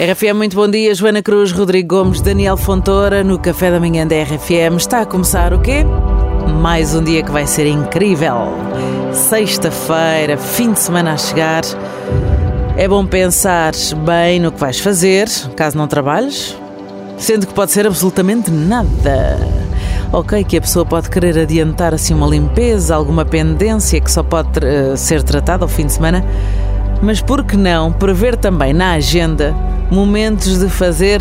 RFM, muito bom dia. Joana Cruz, Rodrigo Gomes, Daniel Fontoura, no Café da Manhã da RFM. Está a começar o quê? Mais um dia que vai ser incrível. Sexta-feira, fim de semana a chegar. É bom pensar bem no que vais fazer, caso não trabalhes, sendo que pode ser absolutamente nada. Ok, que a pessoa pode querer adiantar assim uma limpeza, alguma pendência que só pode uh, ser tratada ao fim de semana, mas por que não prever também na agenda momentos de fazer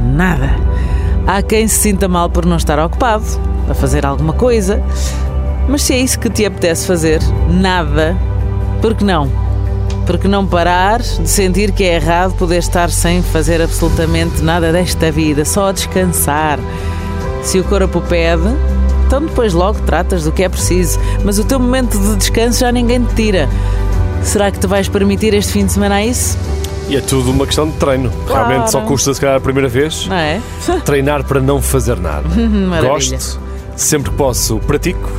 nada? Há quem se sinta mal por não estar ocupado, a fazer alguma coisa, mas se é isso que te apetece fazer, nada, por que não? Porque não parar de sentir que é errado poder estar sem fazer absolutamente nada desta vida, só descansar. Se o corpo pede, então depois logo tratas do que é preciso, mas o teu momento de descanso já ninguém te tira. Será que te vais permitir este fim de semana a isso? E é tudo uma questão de treino. Claro. Realmente só custa, se calhar, a primeira vez. Não é? Treinar para não fazer nada. Gosto, sempre que posso, pratico.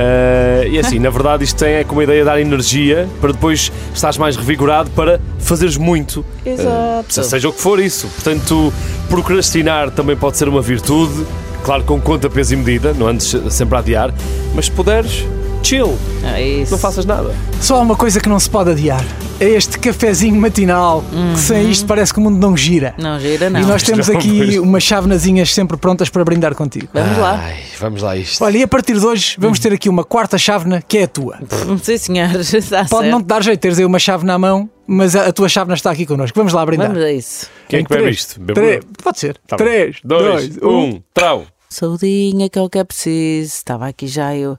Eh, e assim, na verdade, isto tem é como ideia de dar energia para depois estares mais revigorado para fazeres muito. Eh, Exato. seja o que for isso. Portanto, procrastinar também pode ser uma virtude. Claro, com conta, peso e medida, não andes sempre a adiar. Mas se puderes, chill, É isso. não faças nada. Só há uma coisa que não se pode adiar. É este cafezinho matinal, que sem isto parece que o mundo não gira. Não gira, não. E nós temos aqui umas chavenazinhas sempre prontas para brindar contigo. Vamos lá. Ai, vamos lá a isto. Olha, e a partir de hoje vamos ter aqui uma quarta chávena que é a tua. Sim, senhor. Está Pode certo. não te dar jeito teres aí uma chave na mão, mas a, a tua chávena está aqui connosco. Vamos lá brindar. Vamos a isso. Quem é que bebe isto? Eu? pode ser. Tá bem. 3, Dois, 2, 1. um, trau. Saudinha, que é o que é preciso. Estava aqui já eu.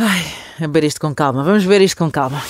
Ai, a beber isto com calma. Vamos ver isto com calma.